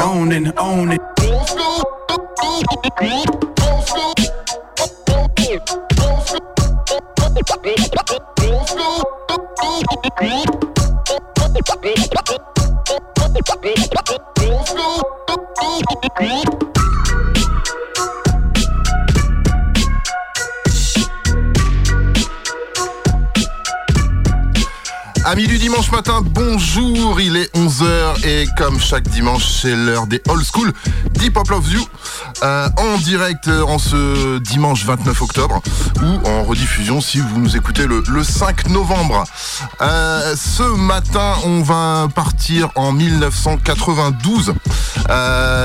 Own it, own it. Bonjour, il est 11h et comme chaque dimanche, c'est l'heure des old school Deep Hop Love You euh, en direct euh, en ce dimanche 29 octobre ou en rediffusion si vous nous écoutez le, le 5 novembre. Euh, ce matin, on va partir en 1992.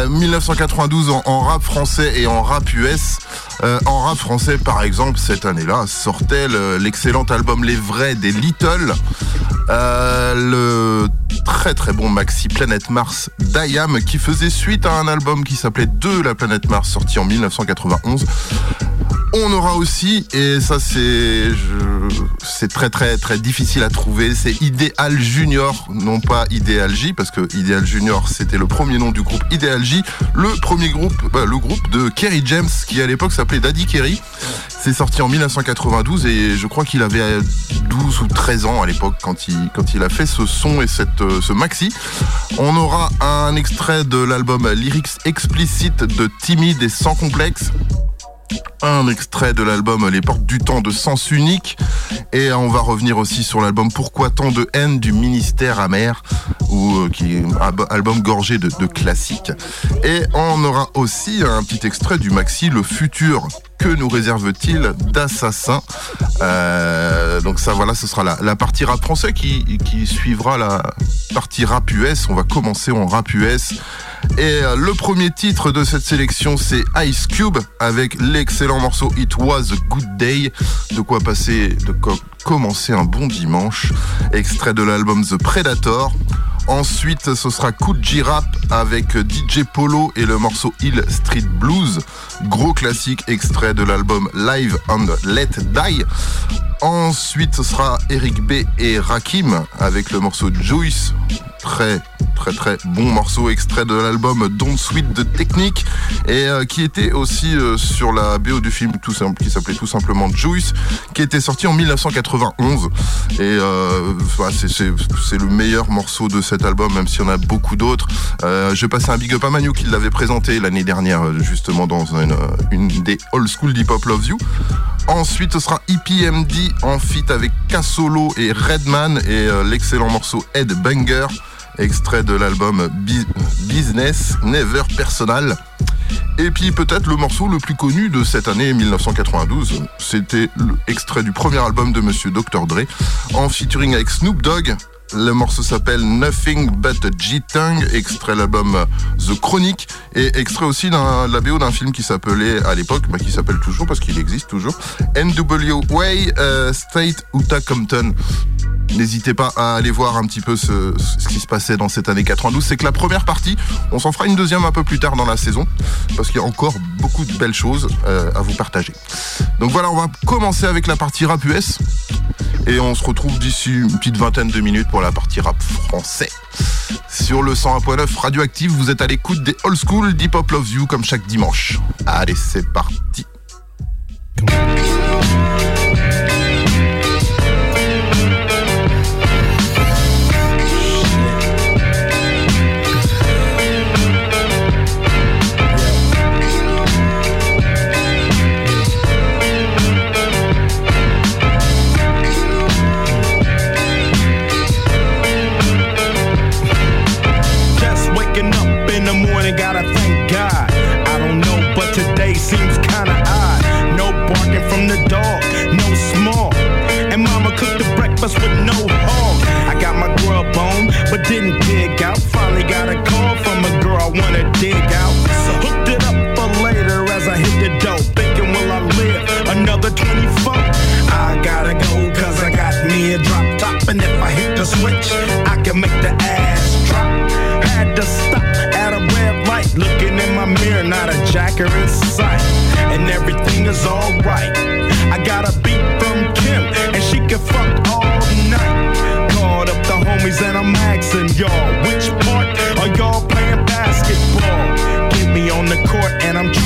1992 en, en, rap français et en rap US. en rap français, par exemple, cette année-là, sortait l'excellent album Les Vrais des Little. Le très très bon maxi Planète Mars d'Ayam qui faisait suite à un album qui s'appelait De la planète Mars sorti en 1991. On aura aussi, et ça c'est très très très difficile à trouver, c'est Idéal Junior, non pas Idéal J, parce que Idéal Junior c'était le premier nom du groupe Idéal J, le premier groupe, bah, le groupe de Kerry James, qui à l'époque s'appelait Daddy Kerry. C'est sorti en 1992 et je crois qu'il avait 12 ou 13 ans à l'époque quand il, a fait ce son et cette, ce maxi. On aura un extrait de l'album Lyrics Explicite de Timide et Sans Complexe un extrait de l'album Les Portes du Temps de Sens Unique. Et on va revenir aussi sur l'album Pourquoi tant de haine du ministère amer ou euh, qui est album gorgé de, classiques. Et on aura aussi un petit extrait du maxi Le futur. Que nous réserve-t-il d'assassins euh, donc ça voilà ce sera la, la partie rap français qui, qui suivra la partie rap US on va commencer en rap US et euh, le premier titre de cette sélection, c'est Ice Cube avec l'excellent morceau It Was a Good Day. De quoi passer, de quoi commencer un bon dimanche. Extrait de l'album The Predator. Ensuite, ce sera Kuji Rap avec DJ Polo et le morceau Hill Street Blues. Gros classique extrait de l'album Live and Let Die. Ensuite, ce sera Eric B et Rakim avec le morceau Juice. Très très très bon morceau extrait de l'album Don't Sweet de Technique et euh, qui était aussi euh, sur la BO du film tout simple, qui s'appelait tout simplement Juice qui était sorti en 1991 et euh, c'est le meilleur morceau de cet album même s'il y en a beaucoup d'autres. Euh, je passais un big up à Manu qui l'avait présenté l'année dernière justement dans une, des old school Deep Hop Loves You. Ensuite, ce sera EPMD en feat avec Cassolo et Redman et l'excellent morceau Head Banger extrait de l'album Business Never Personal. Et puis peut-être le morceau le plus connu de cette année 1992, c'était l'extrait du premier album de Monsieur Dr Dre, en featuring avec Snoop Dogg. Le morceau s'appelle Nothing But a G-Tongue, extrait de l'album The Chronic, et extrait aussi de la BO d'un film qui s'appelait à l'époque, bah, qui s'appelle toujours parce qu'il existe toujours, NWA uh, State Utah Compton. N'hésitez pas à aller voir un petit peu ce, ce, qui se passait dans cette année 92. C'est que la première partie, on s'en fera une deuxième un peu plus tard dans la saison, parce qu'il y a encore beaucoup de belles choses euh, à vous partager. Donc voilà, on va commencer avec la partie rap US, et on se retrouve d'ici une petite vingtaine de minutes pour la partie rap français. Sur le 101.9 Radioactive, vous êtes à l'écoute des Old School Deep Hop Love You comme chaque dimanche. Allez, c'est parti.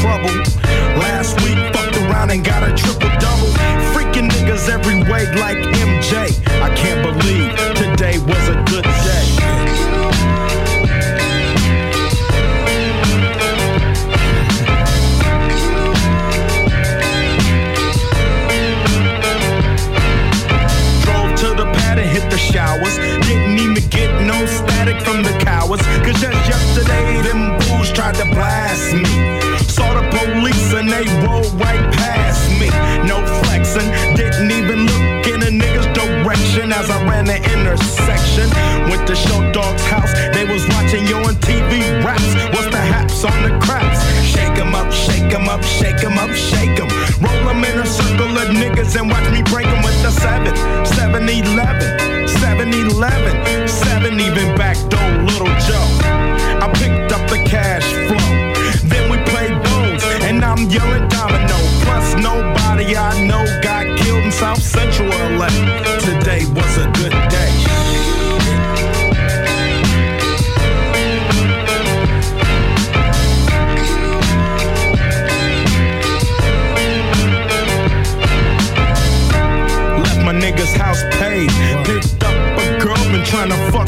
trouble. Last week, fucked around and got a triple double. Freaking niggas every way like MJ. I can't believe today was a good day. hit the showers. Didn't even get no static from the cowards. Cause just yesterday, them booze tried to blast me. So police and they rolled right past me. No flexing, didn't even look in a nigga's direction as I ran the intersection. Went to Show Dog's house, they was watching you on TV raps. What's the haps on the craps? Shake 'em up, shake 'em up, shake 'em up, shake 'em. Roll 'em in a circle of niggas and watch me break 'em with the 7, 7 11, 7 11.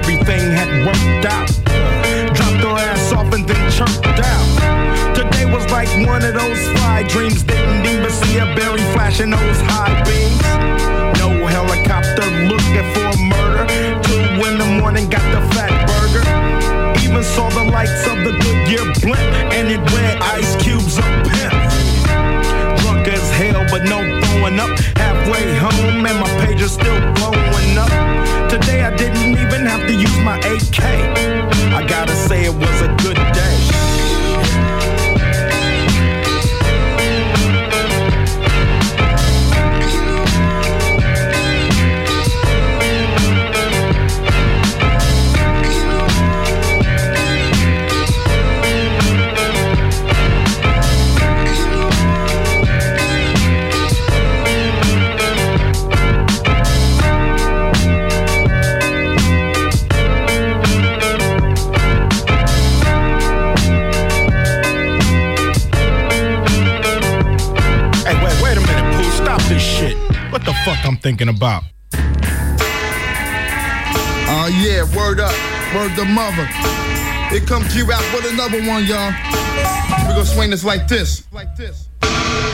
everything had worked out. Dropped her ass off and then chirped out. Today was like one of those fly dreams. Didn't even see a berry flashing those high beams. No helicopter looking for a murder. Two in the morning, got the fat burger. Even saw the lights of the Goodyear blimp, thinking about? Oh yeah, word up, word the mother. Here comes G-Rap with another one, y'all. We gonna swing this like this, like this.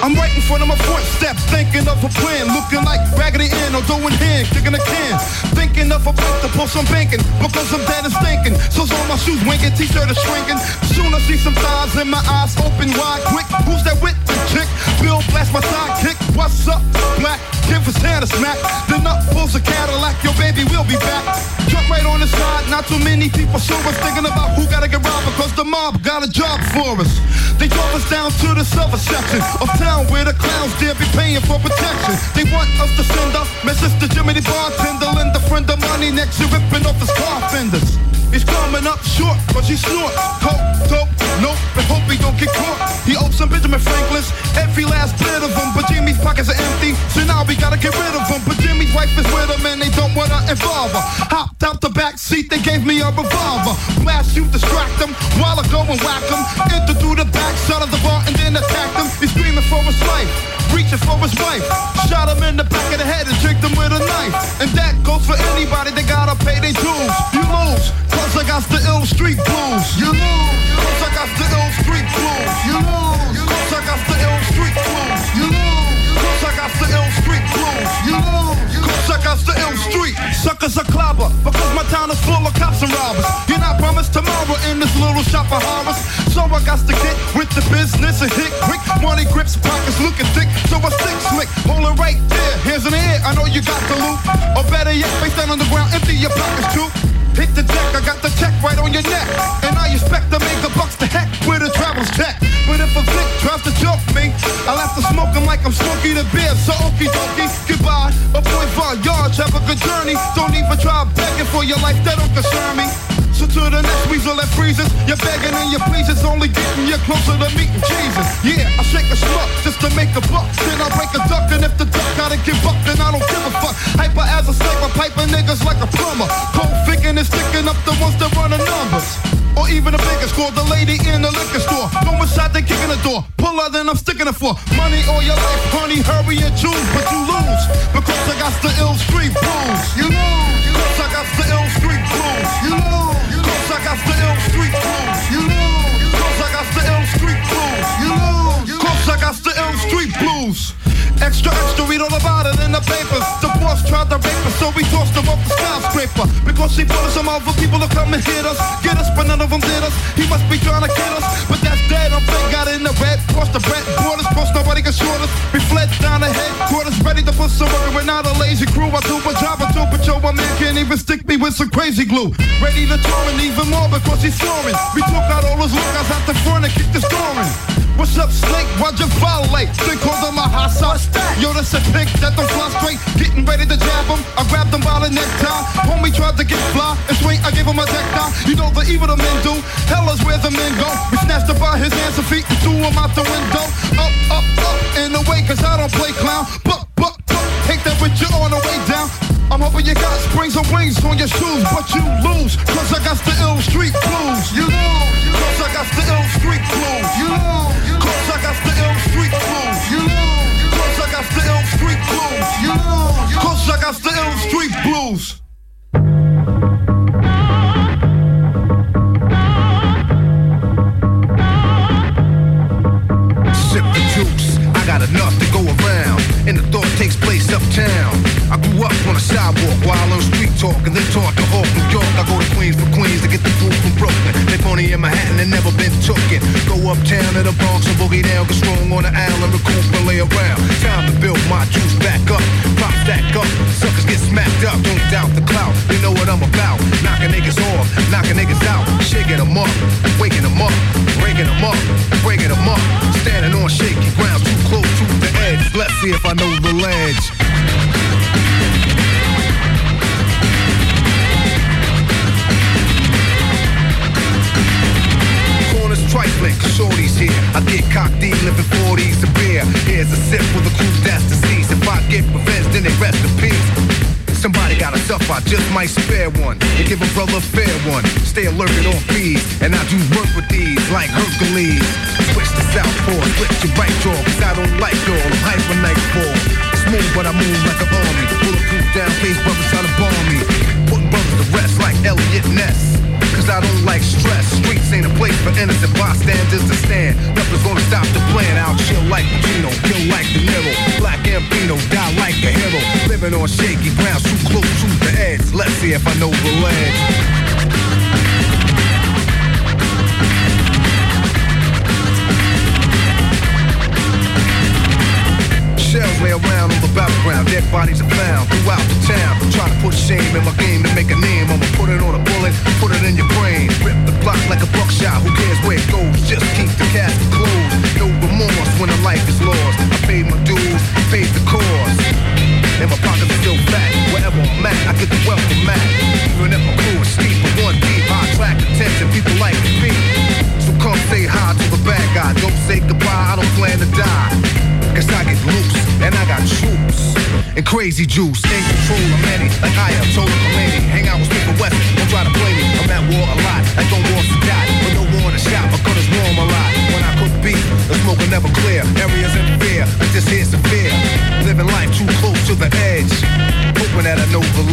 I'm right in front of my front thinking of a plan, looking like Raggedy Ann or doing hand, kicking a can. Thinking of a place to pull some banking, because I'm dead and stinking. So's all my shoes winking, t-shirt is shrinking. Soon I see some thighs and my eyes open wide, quick. Who's that with the chick? Bill blast my sidekick. What's up, black? Give for Santa smack. Then up pulls a Cadillac, your baby will be back. Jump right on the side, not too many people saw us thinking about who gotta get robbed because the mob got a job for us. They drove us down to the silver section of town where the clowns dare be paying for protection. They want us to send up message to Jimmy the bartender, lend a friend of money next to ripping off his car fenders. He's coming up short, but he snort. Coke, dope, nope, and hope he don't get caught. He owes some Benjamin Franklin's, every last bit of them, but Jimmy's pockets are empty, so now we gotta get rid of them. But Jimmy's wife is with him and they don't wanna involve her. Hopped out the back seat, they gave me a revolver. Blast you, distract them, while I go and whack them. Enter through the back side of the bar and then attack them. He's screaming for his life, reaching for his wife. Shot him in the back of the head and tricked him with a knife. And that goes for anybody, they gotta pay their dues. You lose, cause I got the ill street blues. You lose, Suckers are clobber, because my town is full of cops and robbers. You're not promised tomorrow in this little shop of horrors. So I got to get with the business and hit quick. Money grips, pockets looking thick, so I stick slick. Hold it right there, in the air, I know you got the loot. Or better yet, face down on the ground, empty your pockets too. Hit the deck, I got the check right on your neck. And I expect to Tries to choke me, I'll have to smoke him like I'm smoking the beer. So okie dokie, goodbye. A boy Von Yards, have a good journey. Don't even try begging for your life, that don't concern me. So to the next weasel that freezes, you're begging and your pleas is only getting you closer to meeting Jesus. Yeah, I shake a schmuck just to make a buck. Then I break a duck, and if the duck gotta give up, then I don't give a fuck. Hyper as a sniper, piping niggas like a plumber. Cold thinking and sticking up the ones that run the numbers. Or even the biggest score, the lady in the liquor store. Go inside, they kicking the door. Pull more than I'm sticking it for. Money or your life, honey, hurry and choose, but you lose. Because I got the ill street blues. You lose. Cause I got the ill street blues. You lose. Got the ill street blues. You lose. Cause I got the ill street blues. You lose. Cause I got the ill street blues. Extra, extra, read all about it in the papers. The boss tried to rape us, so we tossed him off the skyscraper. Because he put us some other people to come and hit us. Get us, but none of them did us. He must be trying to kill us. But that's dead, I'm fake, got in the red. Crossed the bread, borders, post nobody can short us. We fled down the headquarters, ready to put some work. We're not a lazy crew. I do a job, my man can't even stick me with some crazy glue. Ready to and even more because he's soaring. We took out all those lookout's out the front and kicked the scoring. What's up, Snake? Why'd you violate? They called him a hot sauce. Yo, that's a pick that don't fly straight. Getting ready to jab him. I grabbed him by the necktie. Homie tried to get fly. And swing, I gave him a deck tie. You know the evil the men do. Hell is where the men go. We snatched him by his hands and feet and threw him out the window. Up, up, up, in the way, cause I don't play clown. Buck, buck, buck. Take that with you on the way down. I'm hoping you got springs and wings on your shoes, but you lose, cause I got the ill street blues. You lose, cause I got the ill street blues. You lose. Cause I got the ill street blues. You know. Cause I got the ill street blues. You know. Cause I got the ill street blues. Sidewalk while on street talk and then taught to Hawk, New York. I go to Queens for Queens to get the food from Brooklyn. They money in Manhattan and never been tooken. Go uptown to the Bronx and boogie down, get strong on the island, recoup and lay around. Time to build my juice back up, pop stack up. Suckers get smacked up, don't doubt the clout. They know what I'm about. Knocking niggas off, knocking niggas out, shaking them up, waking them up, breaking them up, breaking them up. Standing on shaky ground, too close to the edge. Let's see if I know the ledge. Trifling, shorties here. I get cocked deep, living 40s a beer. Here's a sip for the crew that's deceased. If I get revenge, then they rest in peace. Somebody got a tough, I just might spare one. And give a brother a fair one. Stay alert and on fees. And I do work with these like Hercules. Switch to southpaw, switch to right jaw. Cause I don't like y'all, I'm hyper nightfall. Smooth, but I move like an army. Bulletproof down, face brothers trying to bomb me. Putting brothers to rest like Elliot Ness. Cause I don't like stress. Streets ain't a place for innocent bystanders to stand. Nothing's gonna stop the plan. I'll chill like Pacino, kill like De Niro. Black Ambino, die like a hero. Living on shaky ground, too close to the edge. Let's see if I know the ledge. Shells lay around on the battleground, dead bodies are found throughout the town. Try to put shame in my game to make a name. I'ma put it on a bullet, put it in your brain. Rip the block like a buckshot, who cares where it goes? Just keep the casket closed. No remorse when a life is lost. I paid my dues, paid the cost. And my pockets are still fat. Wherever I'm at, I get the wealth from Mac. Even if my crew is steep, but one deep, I attract attention. People like me. Come say hi to the bad guy. Don't say goodbye, I don't plan to die. Cause I get loose, and I got troops. And crazy juice, in control of many. Like I am, told Khamenei. Hang out with Stephen West, don't try to play me. I'm at war a lot, like on war to die. But no war the shop, my gun is warm a lot. When I cook beef, the smoke will never clear. Areas in fear, I just hear severe. Living life too close to the edge. Hoping that I know the.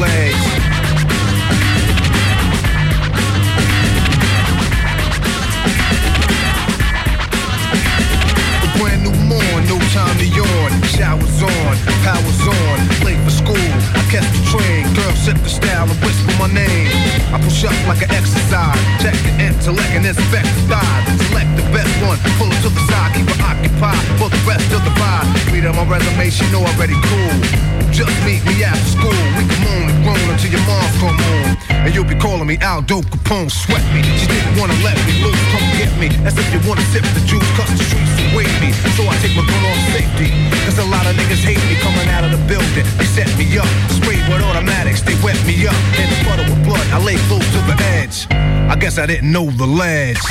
Brand new morn, no time to yawn. Showers on, powers on, late for school. I catch the train, girl set the style and whisper my name. I push up like an exercise, check the intellect and inspect the thighs. Select the best one, pull it to the side, keep it occupied for the rest of the ride. Read on my resume, she know already cool. Just meet me after school, we can moan and groan until your mom come home. And you'll be calling me Aldo Capone, sweat me. She didn't wanna let me loose, come get me. As if you wanna sip the juice, cause the streets await me. So I take my gun off safety. Cause a lot of niggas hate me coming out of the building. They set me up, sprayed with automatics, they wet me up. In the puddle with blood, I lay close to the edge. I guess I didn't know the ledge.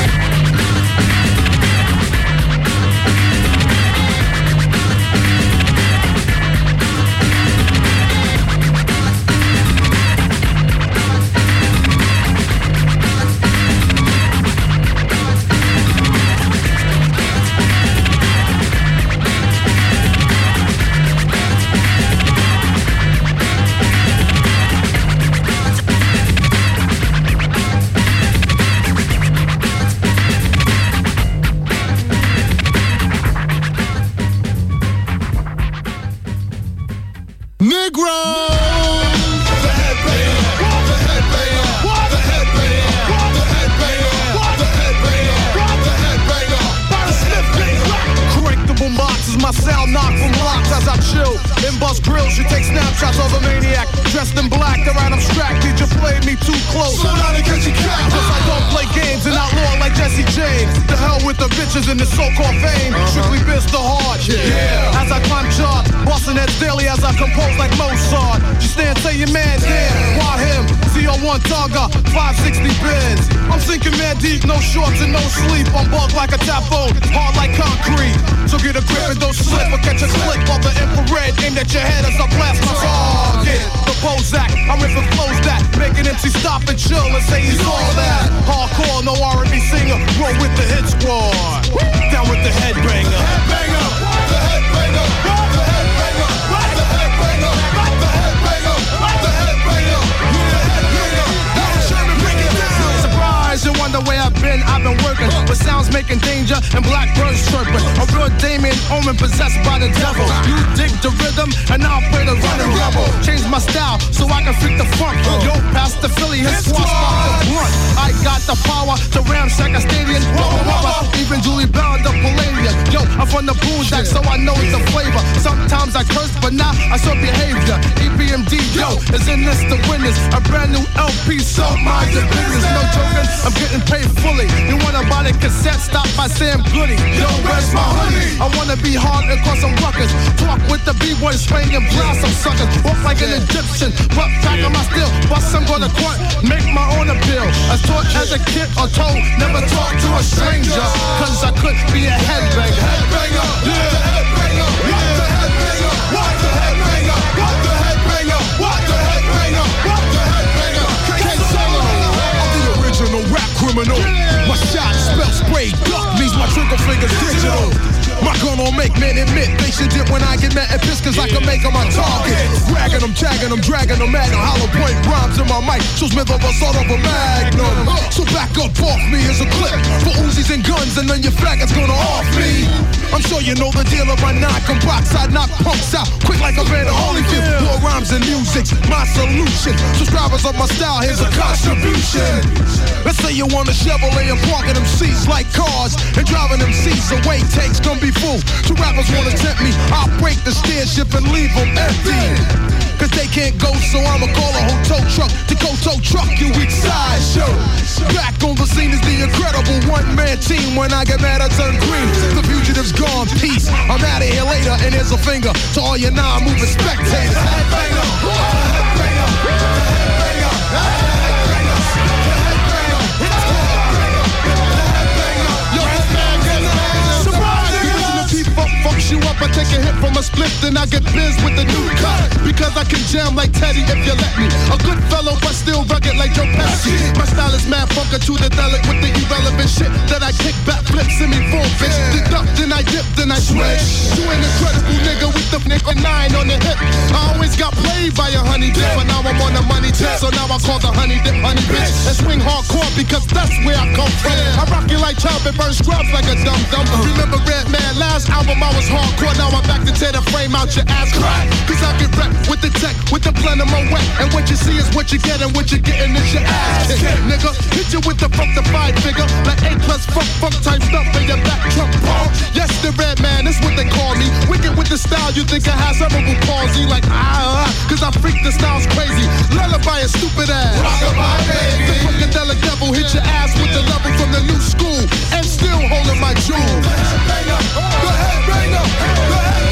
Aimed at your head as I blast my target. The Bozak, I'm ripping flows that make an MC stop and chill and say he's all that. Hardcore, no R&B singer, roll with the hit squad. Sounds making danger and blackbirds chirping. A real Damien Omen possessed by the devil. You dig the rhythm and I'll play the running rebel. Change my style so I can freak the funk. Yo, past the Philly, his squad spark the blunt. I got the power to ramshack a stadium. Rubber, rubber, even Julie Bell the Palladium. Yo, I'm from the boondock, so I know it's a flavor. Sometimes I curse, but now I show behavior. EPMD, yo, is in this the winners. A brand new LP, so mind your business. No joking, I'm getting paid fully. You wanna buy the cassette? Stop by Sam Goody. Yo, where's my honey? I wanna be hard and cause some ruckus. Talk with the B-boy, swing and blast some suckers. Walk like an Egyptian, but back on my still. Bust some go to court, make my own appeal. As taught as a kid or told, never talk to a stranger. Cause I could be a headbanger. Headbanger, yeah. The headbanger, what the headbanger, what the headbanger, what the headbanger, what the headbanger, what the headbanger. K-Solo. I'm the original rap criminal. My shot spell spray duck means my trigger finger's digital. My gun don't make men admit they should dip when I get mad at this cause I can make them my target. Ragging them, tagging them, dragging them at Hollow point rhymes in my mic. So Smith of a sort of a magnum. So back up off me as a clip for Uzis and guns and then your faggots gonna off me. I'm sure you know the deal of my knock and box. I knock punks out quick like a man of Holyfield. More rhymes and music's my solution. Subscribers of my style, here's a contribution. Let's say you want a Chevrolet and parking them seats like cars and driving them seats away takes gonna be Two rappers wanna tempt me, I'll break the stairship and leave them empty. Cause they can't go, so I'ma call a hotel truck to go tow truck you weak side show. Back on the scene is the incredible one-man team. When I get mad, I turn green. The fugitive's gone, peace. I'm out of here later, and here's a finger to all your non-moving spectators. You up, I take a hit from a split, then I get biz with the new cut. Because I can jam like Teddy if you let me. A good fellow, but still rugged like Joe Pesci. My style is mad funker to the delic with the irrelevant shit that I kick back flips in me full bitch. Deduct, then I dip, then I switch. You an incredible nigga with the nigga nine on the hip. I always got played by a honey dip, but now I'm on the money tip. So now I call the honey dip honey bitch. And swing hardcore because that's where I come from. I rock you like chub and burn scrubs like a dum dum. Uh. Remember Red Man, last album I was hardcore, now I'm back to tear the frame out your ass crack. Cause I get wrecked with the tech, with the of my wet. And what you see is what you get, and what you're getting is your ass kick. Nigga, hit you with the funk the five figure. Like A plus funk, funk type stuff in your back trunk pump. Yes, the red man, that's what they call me. Wicked with the style, you think I have cerebral palsy. Like, ah, ah, cause I freak the style's crazy. Lullaby a stupid ass. Rockabye, baby. The funkadelic devil hit your ass with the level from the new school. And still holding my jewel. The headbanger, the headbanger, Hey! Hey!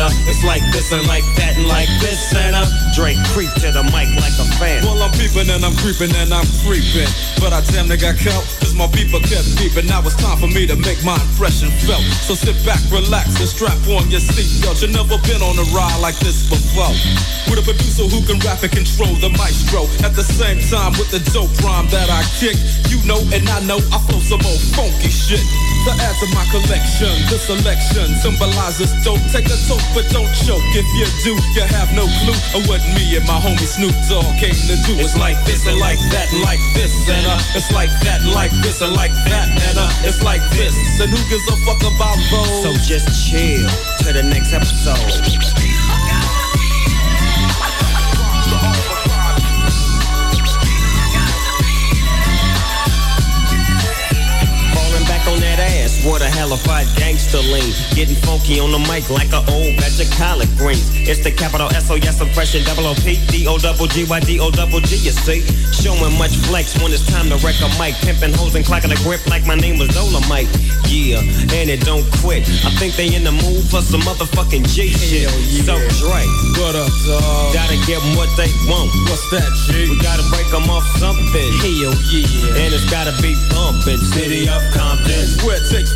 uh, it's like this and like that and like this and uh, Drake creep to the mic like a fan. Well, I'm peeping and I'm creeping and I'm creeping, but I damn near got caught cause my people kept peeping. Now it's time for me to make my impression felt. So sit back, relax, and strap on your seatbelt. You never been on a ride like this before. With a producer who can rap and control the maestro. At the same time, with the dope rhyme that I kick, you know and I know I flow some old funky shit. To add to my collection, the selection symbolizes dope. Take a toke, but don't choke. If you do, you have no clue of what me and my homie Snoop Dogg came to do. It's like this and like that and like this and uh, it's like that and like this and like that and uh, it's like this. And who gives a fuck about those? So just chill to the next episode. What a hellified gangster lean. Getting funky on the mic like an old batch of collard greens. It's the capital S O S impression, double O P D O double G Y D O double G. You see, showing much flex when it's time to wreck a mic. Pimping hoes and clocking a grip like my name was Dolomite. Yeah, and it don't quit. I think they in the mood for some motherfucking G shit. Yeah. So Dre, what up, dog? Gotta give them what they want. What's that, G? We gotta break them off something. Hell yeah. And it's gotta be bumping. City of Compton. Where it takes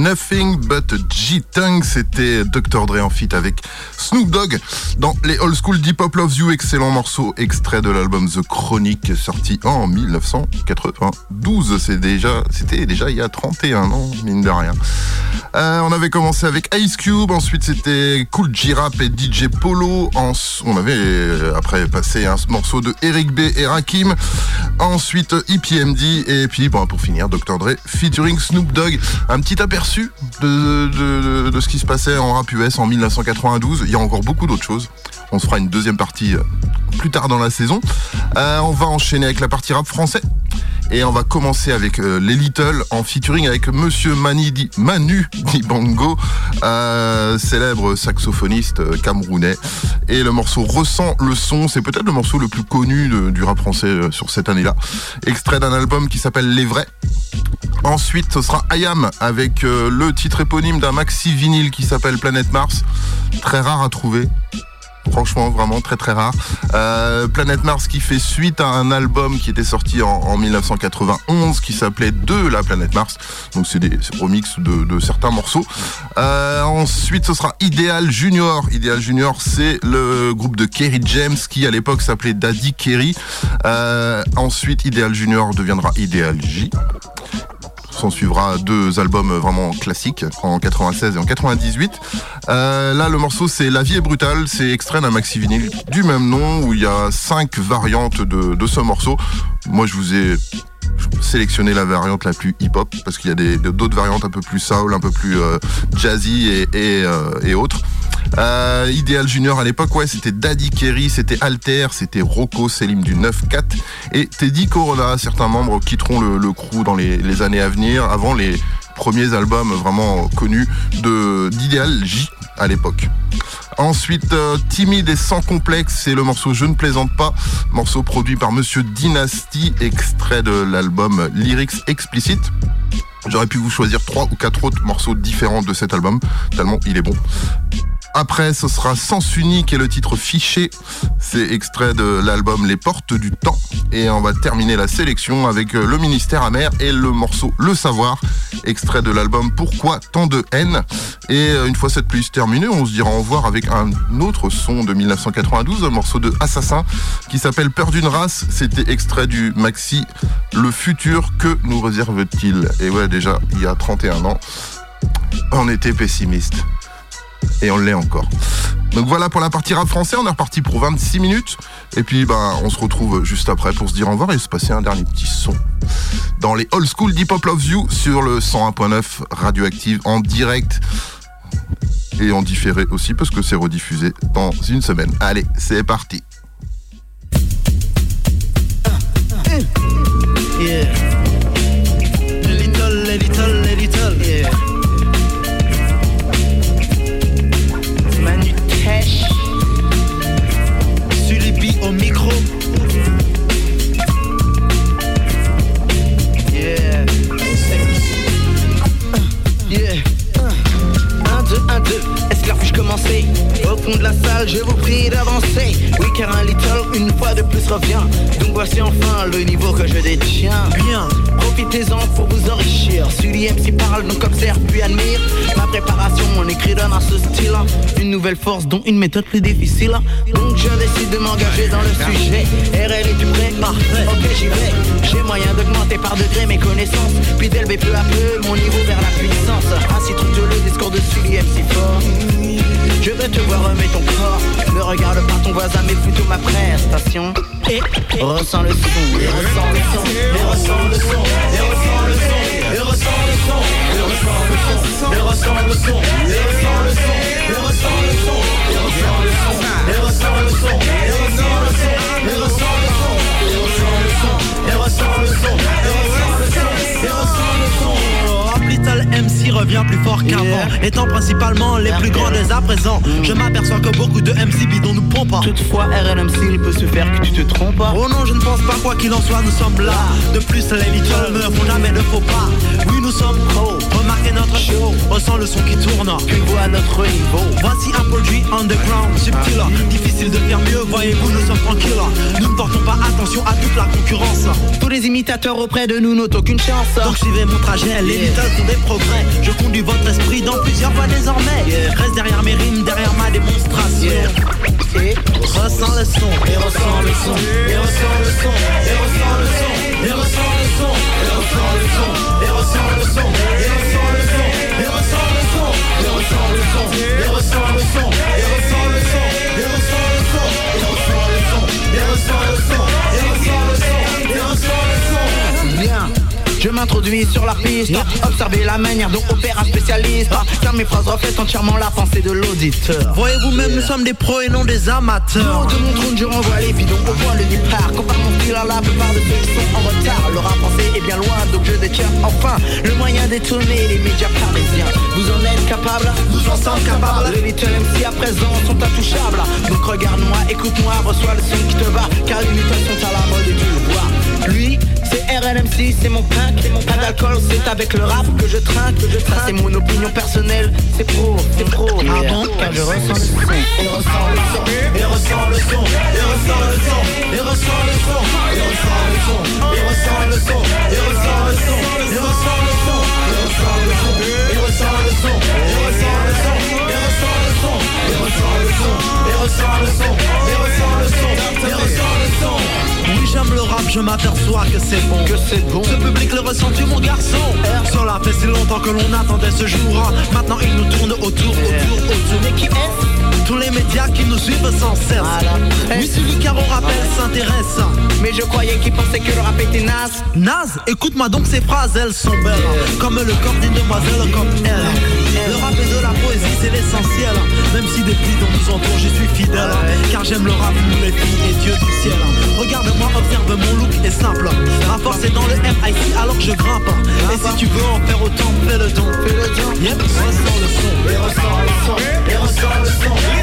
Nothing But G-Tongue, c'était Dr. Dre en feat avec Snoop Dogg dans les Old School Deep Hop Loves You, excellent morceau extrait de l'album The Chronic sorti en 1992. C'est déjà, c'était déjà il y a 31 ans, mine de rien. Euh, on avait commencé avec Ice Cube, ensuite c'était Cool G-Rap et DJ Polo. on avait euh, après passé un morceau de Eric B et Rakim. Ensuite EPMD et puis pour finir Dr. Dre featuring Snoop Dogg. Un petit aperçu de, ce qui se passait en rap US en 1992. Il y a encore beaucoup d'autres choses. On se fera une deuxième partie euh, plus tard dans la saison. Euh, on va enchaîner avec la partie rap français. Et on va commencer avec euh, les Little en featuring avec Monsieur Mani Manu Dibango, célèbre saxophoniste camerounais. Et le morceau Ressent le son, c'est peut-être le morceau le plus connu du rap français sur cette année-là. Extrait d'un album qui s'appelle Les Vrais. Ensuite, ce sera Ayam avec le titre éponyme d'un maxi vinyle qui s'appelle Planète Mars. Très rare à trouver. Franchement, vraiment très très rare. Euh, Planète Mars qui fait suite à un album qui était sorti en, 1991 qui s'appelait De la planète Mars. Donc c'est des remix de, certains morceaux. Euh, ensuite, ce sera Ideal Junior. Ideal Junior, c'est le groupe de Kerry James qui à l'époque s'appelait Daddy Kerry. Euh, ensuite, Ideal Junior deviendra Ideal J. S'en suivra deux albums vraiment classiques en 96 et en 98. Euh, là, le morceau c'est La vie est brutale, c'est extrait d'un maxi vinyle du même nom où il y a cinq variantes de, ce morceau. Moi, je vous ai sélectionné la variante la plus hip-hop parce qu'il y a d'autres variantes un peu plus soul, un peu plus euh, jazzy et, euh, et autres. Euh, Idéal Junior à l'époque, ouais, c'était Daddy Kerry, c'était Alter, c'était Rocco Selim du 9-4 et Teddy Corona. Certains membres quitteront le, crew dans les, années à venir, avant les premiers albums vraiment connus de d'Idéal J à l'époque. Ensuite, euh, Timide et sans complexe, c'est le morceau Je ne plaisante pas, morceau produit par Monsieur Dynasty, extrait de l'album Lyrics Explicit. J'aurais pu vous choisir trois ou quatre autres morceaux différents de cet album, tellement il est bon. Après, ce sera Sens Unique et le titre Fiché. C'est extrait de l'album Les Portes du Temps. Et on va terminer la sélection avec euh, le ministère amer et le morceau Le Savoir, extrait de l'album Pourquoi tant de haine. Et euh, une fois cette playlist terminée, on se dira au revoir avec un autre son de 1992, un morceau de Assassin qui s'appelle Peur d'une race. C'était extrait du maxi Le futur que nous réserve-t-il? Et ouais, déjà, il y a 31 ans, on était pessimiste et on l'est encore. Donc voilà pour la partie rap français, on est reparti pour 26 minutes et puis ben on se retrouve juste après pour se dire au revoir et se passer un dernier petit son dans les old school d'Hip Hop Love You sur le 101.9 radioactive en direct et en différé aussi parce que c'est rediffusé dans une semaine. Allez, c'est parti. Fond de la salle, je vous prie d'avancer. Oui, car un little, une fois de plus, revient. Donc voici enfin le niveau que je détiens. Bien, profitez-en pour vous enrichir. Sully MC parle, donc observe puis admire. Ma préparation, mon écrit donne à ce style. Une nouvelle force, dont une méthode plus difficile. Donc je décide de m'engager dans le sujet. RL est prêt Parfait. Ok, j'y vais. J'ai moyen d'augmenter par degré mes connaissances. Puis d'élever peu à peu mon niveau vers la puissance. Ainsi tout le discours de Sully MC fort. Je veux te voir remettre ton corps Ne regarde pas ton voisin mais plutôt ma prestation Et ressens le son Et ressens le son Et ressens le son Et ressens le son Et ressens le son Et ressens le son Et ressens le son Et ressens le son Et ressens le son Et ressens le son Et ressens le son Et ressens le son Et ressens le son MC revient plus fort qu'avant. Étant principalement les plus grands dès à présent. Je m'aperçois que beaucoup de MC bidons nous pompent pas. Toutefois RLMC il peut se faire que tu te trompes Oh non je ne pense pas quoi qu'il en soit nous sommes là. De plus les Little ne font jamais de faux pas. Oui nous sommes pro Remarquez notre show. Ressent le son qui tourne. Puis vois notre niveau. Voici un produit underground subtil. Difficile de faire mieux voyez-vous nous sommes tranquilles. Nous ne portons pas attention à toute la concurrence. Tous les imitateurs auprès de nous n'ont aucune chance. Donc suivez mon trajet les Little des progrès. Je conduis votre esprit dans plusieurs voies désormais. Reste derrière mes rimes, derrière ma démonstration. Et ressens le son, et ressens le son, et ressens le son, et ressens le son, et ressens le son, et ressens le son, m'introduis sur la piste Observez la manière dont opère un spécialiste. Car mes phrases reflètent entièrement la pensée de l'auditeur. Voyez-vous même nous sommes des pros et non des amateurs. De mon trône je renvoie les bidons au point de départ. Compare mon style à la plupart de ceux qui sont en retard Le rap français est bien loin donc je détiens enfin Le moyen d'étonner les médias parisiens. Vous en êtes capable Nous en sommes capables. Les Little MC à présent sont intouchables. Donc regarde-moi, écoute-moi, reçois le son qui te va. Car les Little sont à la mode et tu le vois. Lui, c'est RNMC MC, c'est mon pain, c'est mon pain d'alcool, c'est avec le rap que je trinque, que je trinque. C'est mon opinion personnelle, c'est pro, c'est pro. Ah Car je ressens le son, et ressens le son, ressens le son, et ressens le son, et ressens le son, le le le le ressens le son, je m'aperçois que c'est bon. Que c'est bon. Ce public le ressent-tu mon garçon. Cela fait si longtemps que l'on attendait ce jour Maintenant il nous tourne autour, autour, autour. Mais qui est Tous les médias qui nous suivent sans cesse. À la presse. Oui celui car on rappelle s'intéresse. Mais je croyais qu'ils pensaient que le rap était naze. Naze, écoute-moi donc ces phrases, elles sont belles. Comme le corps d'une demoiselle comme elle. Le rap et de la poésie c'est l'essentiel. Même si depuis dont nous entoure j'y suis fidèle. Car j'aime le rap, les filles et Dieu du ciel simple. Ma force est dans le MIC alors je grimpe. Et si tu veux en faire autant, fais le don Fais le don Yep, ressens le son Et ressens le son, et ressens le son,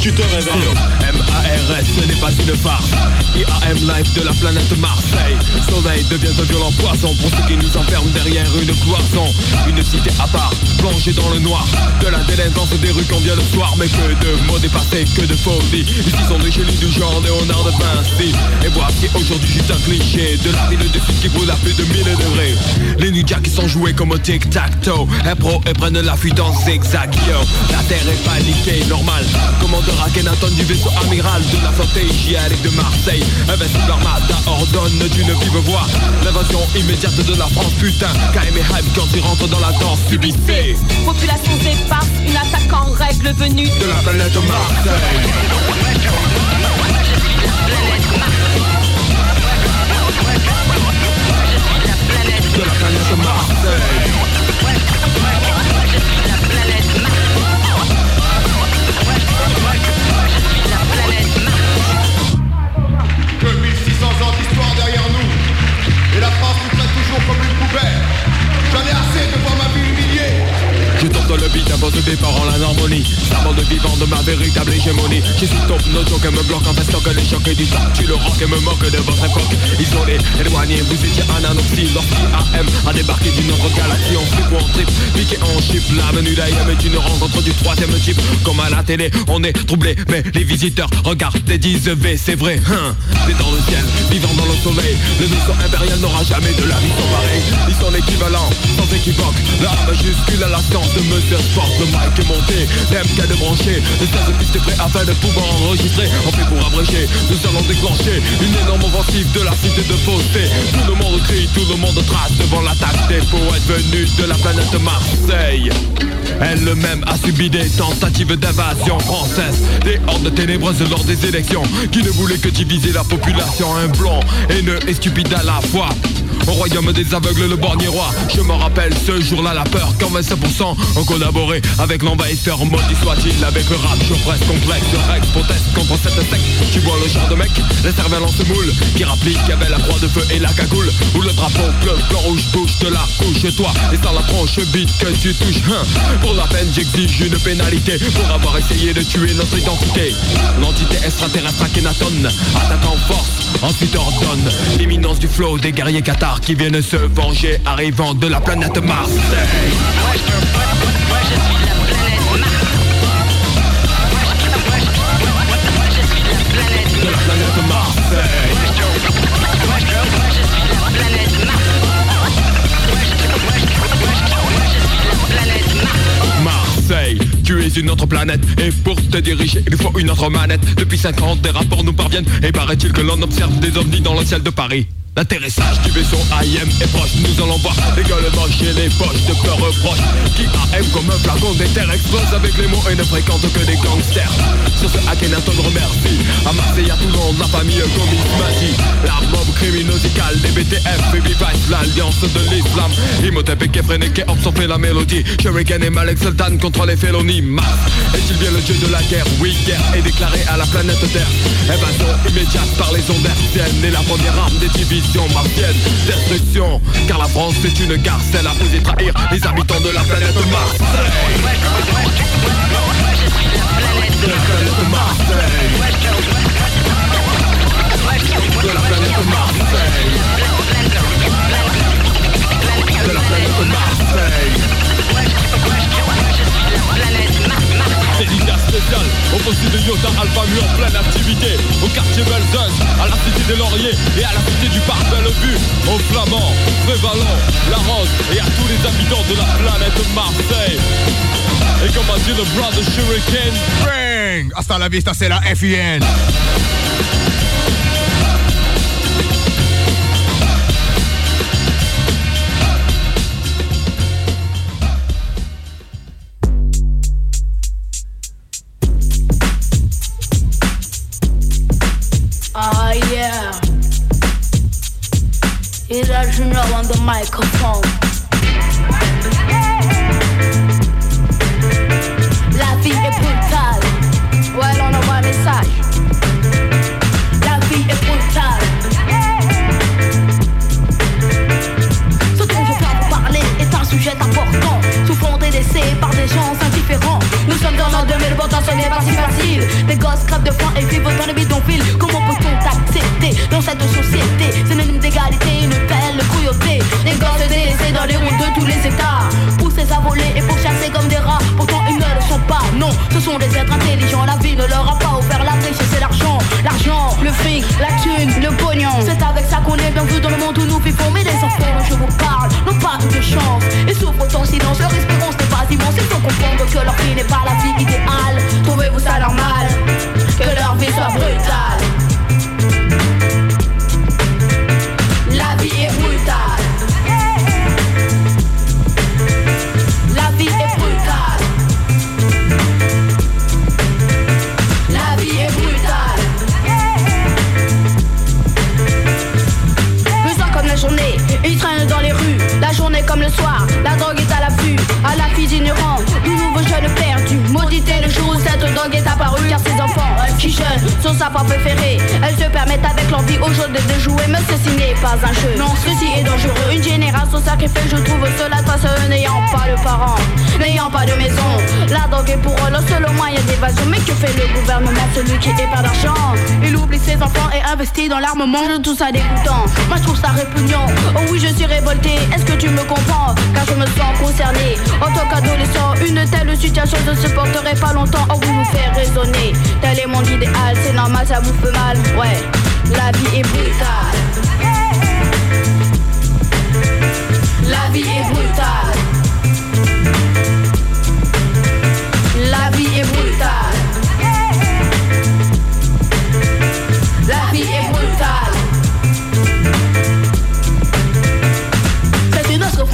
Tu te réveilles. M-A-R-S, ce n'est pas une farce. IAM live de la planète Marseille. Soleil devient un violent poison Pour ceux qui nous enferment derrière une cloison Une cité à part, plongée dans le noir. De la délinquance des rues qu'on vient le soir. Mais que de mots dépassés, que de folie Ici sont des génies du genre Léonard de Vinci. Et voici aujourd'hui juste un cliché De la ville de sud qui brûle à plus de 1000 degrés. Les ninjas qui sont joués comme au tic-tac-toe. Impro et prennent la fuite en zigzag. Yo La terre est paniquée, normal. Commandeur Akhenaton du vaisseau amiral De la flotte hygiénique de Marseille. Invincible armada ordonne d'une vive voix L'invasion immédiate de la France. Putain KM et hype quand ils rentrent dans la danse subissez. Population éparse, une attaque en règle venue De la planète Marseille. De la planète Marseille dans le beat avant de départ en la harmonie. Serment de vivant de ma véritable hégémonie. Je suis top noto qu'elle me bloque en festant que les chocs et du Tu le rock et me moque de votre époque. Isolé, éloigné, vous étiez anoxie Lorsqu'IAM a débarqué d'une autre galaxie En flip ou en trip, piqué en chip La venue d'IAM est une rencontre du troisième type. Comme à la télé, on est troublé Mais les visiteurs regardent et disent V, c'est vrai hein. C'est dans le ciel, vivant dans le soleil Le vaisseau impérial n'aura jamais de la vie sans pareil. Ils sont l'équivalent, sans équivoque. La majuscule à la science de Monsieur Sport Le mic est monté, l'MK de brancher Les 16 pistes prêts afin de pouvoir enregistrer. On fait pour abréger, nous allons déclencher Une énorme offensive de la cité de fausseté Tout le monde crie, tout le monde trace Devant l'attaque des poètes venus de la planète Marseille. Elle-même a subi des tentatives d'invasion française Des hordes de ténébreuses lors des élections Qui ne voulait que diviser la population Un blanc, haineux et stupide à la fois au royaume des aveugles, le bornier roi. Je me rappelle ce jour-là la peur Quand 25% ont collaboré avec l'envahisseur. Maudit soit-il avec le rap Je reste complexe, Rex proteste contre cette secte. Tu vois le genre de mec, la cervelle se moule Qui rapplique avait la croix de feu et la cagoule. Où le drapeau bleu, blanc, rouge bouge de la couche Toi, et sans la tranche vite que tu touches hein. Pour la peine j'exige une pénalité Pour avoir essayé de tuer notre identité. L'entité extraterrestre Akhenaton Attaque en force, ensuite ordonne L'imminence du flot des guerriers qui viennent se venger arrivant de la planète Mars. Tu es une autre planète Et pour te diriger il faut une autre manette Depuis 50 des rapports nous parviennent Et paraît-il que l'on observe des ovnis dans le ciel de Paris L'atterrissage du vaisseau AIM est proche Nous allons voir moches et les poches de peur reproche Qui AM comme un flacon d'éther explose avec les mots et ne fréquente que des gangsters. Sur ce Akhenaton remercie À Marseille, à Toulon, la famille Gomis Mati La mob criminosicale des BTF Baby Vice, l'alliance de l'islam. Imhotep et Kefren et Keops ont fait la mélodie. Shuriken et Malek Sultan contre les félonies. Mars Est-il bien le dieu de la guerre? Oui, guerre est déclarée à la planète Terre. Évasion immédiate par les ondes hertziennes Et la première arme des divisions martienne. Destruction Car la France c'est une gare Celle à oser trahir les habitants de la planète Mars De la planète Marseille. De la planète Marseille. De la planète Marseille Au poste de Yoda Alpha Mu en pleine activité Au quartier Belzunce, à la cité des Lauriers Et à la cité du parc Bellevue. Aux Flamands, Prévalent, La Rose Et à tous les habitants de la planète Marseille. Et comme a dit le brother Shuriken Bang! Hasta la vista, c'est la FIN l'armement. Je trouve ça dégoûtant. Moi je trouve ça répugnant. Oh oui, je suis révolté. Est-ce que tu me comprends? Car je me sens concerné. En tant qu'adolescent, une telle situation ne se porterait pas longtemps. Oh, vous nous fait raisonner. Tel est mon idéal, c'est normal, ça vous fait mal. Ouais, la vie est brutale. La vie est brutale.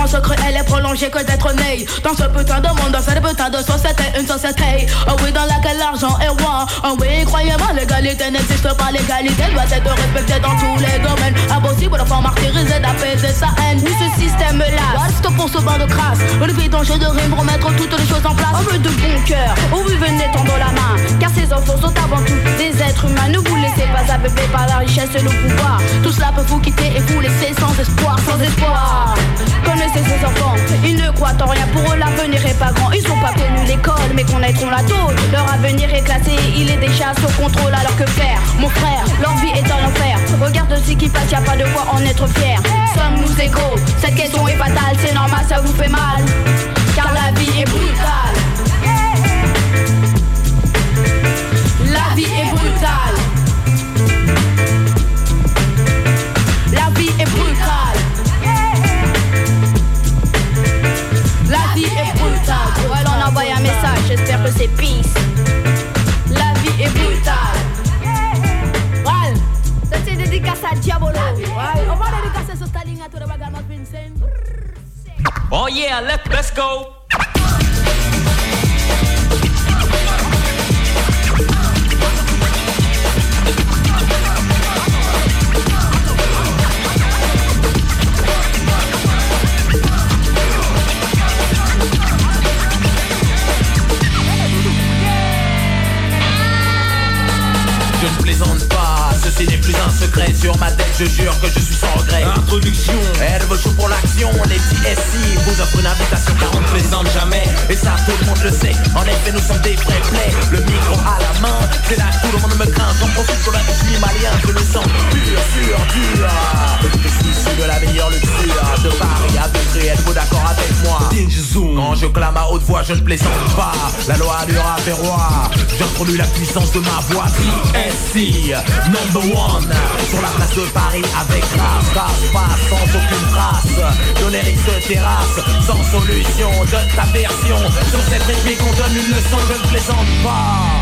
Cruelle et prolongée que d'être née Dans ce putain de monde, dans cette putain de société, une société. Oh oui, dans laquelle l'argent est roi. Oh oui, croyez-moi, l'égalité n'existe pas. L'égalité doit être respectée dans tous les domaines. Impossible de faire martyriser, d'apaiser sa haine. Oui, ce système-là, stop pour ce bain de crasse. Une vie danger de rime pour mettre toutes les choses en place. Veut de bon cœur, oh oui, venez tendre la main? Car ces enfants sont avant tout des êtres humains. Ne vous laissez pas aveugler par la richesse et le pouvoir. Tout cela peut vous quitter et vous laisser sans espoir, sans espoir. Ils ne croient en rien. Pour eux, l'avenir est pas grand. Ils ont pas connu l'école, mais connaîtront la tôle. Leur avenir est classé, il est déjà sous contrôle. Alors que faire, mon frère, leur vie est en enfer. Regarde ce qui passe, y a pas de quoi en être fier. Sommes-nous égaux Cette question est fatale, c'est normal, ça vous fait mal. Car la vie est brutale. La vie est brutale. La vie est brutale. Pour elle, on envoie un message, j'espère que c'est peace. La vie est brutale. Ouais, ça c'est dédicace à Diabolo. Ah, ouais, on va dédicacer ce styling à tout le bagage Vincent. Oh yeah, let's go. Je ne plaisante pas, ceci n'est plus un secret. Sur ma tête, je jure que je suis sans regret. Introduction Elle veut chaud pour l'action, les petits SI Vous offrent une invitation car on ne plaisante jamais. Et ça tout le monde le sait, en effet nous sommes des vrais plaies. Le micro à la main, c'est là que tout le monde me craint. J'en profite pour la suis malien, je le sens pur, sûr, dur. Je suis issu de la meilleure luxure. De Paris à Vitry, êtes-vous d'accord avec moi? Quand je clame à haute voix, je ne plaisante pas. La loi du rap est roi. J'introduis la puissance de ma voix TSC, number one Sur la place de Paris avec Grâce, passe sans aucune trace de terrasse, sans solution Donne ta version. Sur cette rythmique on donne une leçon, je ne plaisante pas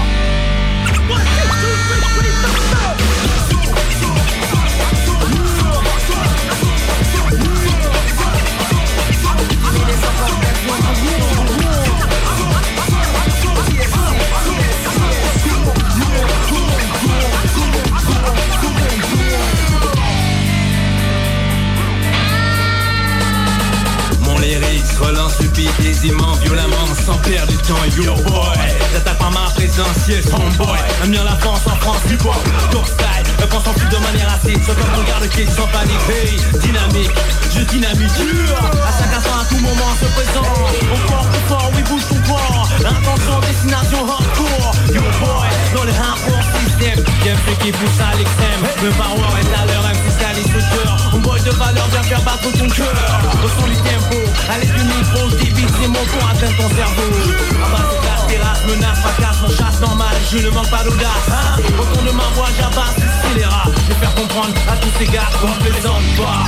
relance aisément, violemment, sans perdre du temps, yo boy J'attaque par ma présence, yes, homeboy Amener la France en France, du pop, tour style. Ne pensant plus de manière acide, soit comme regarde qui sans panique. Hey, dynamique, je dynamite dur. À chaque instant, à tout moment, se présent Au fort, plus fort, oui, bouge ton corps. Intention, destination, hardcore. Yo boy, dans les rapports système J'aime ceux qui poussent à l'extrême. Le power est à l'heure, On boy de valeur, viens faire battre ton cœur. Au son tempo, allez du micro, je divise c'est mon atteindre ton cerveau. Terrasse, menace, fracasse, mon chasse normal Je ne manque pas d'audace hein Autour de ma voix, j'avance, c'est les rats Je vais faire comprendre à tous ces gars qu'on plaisante pas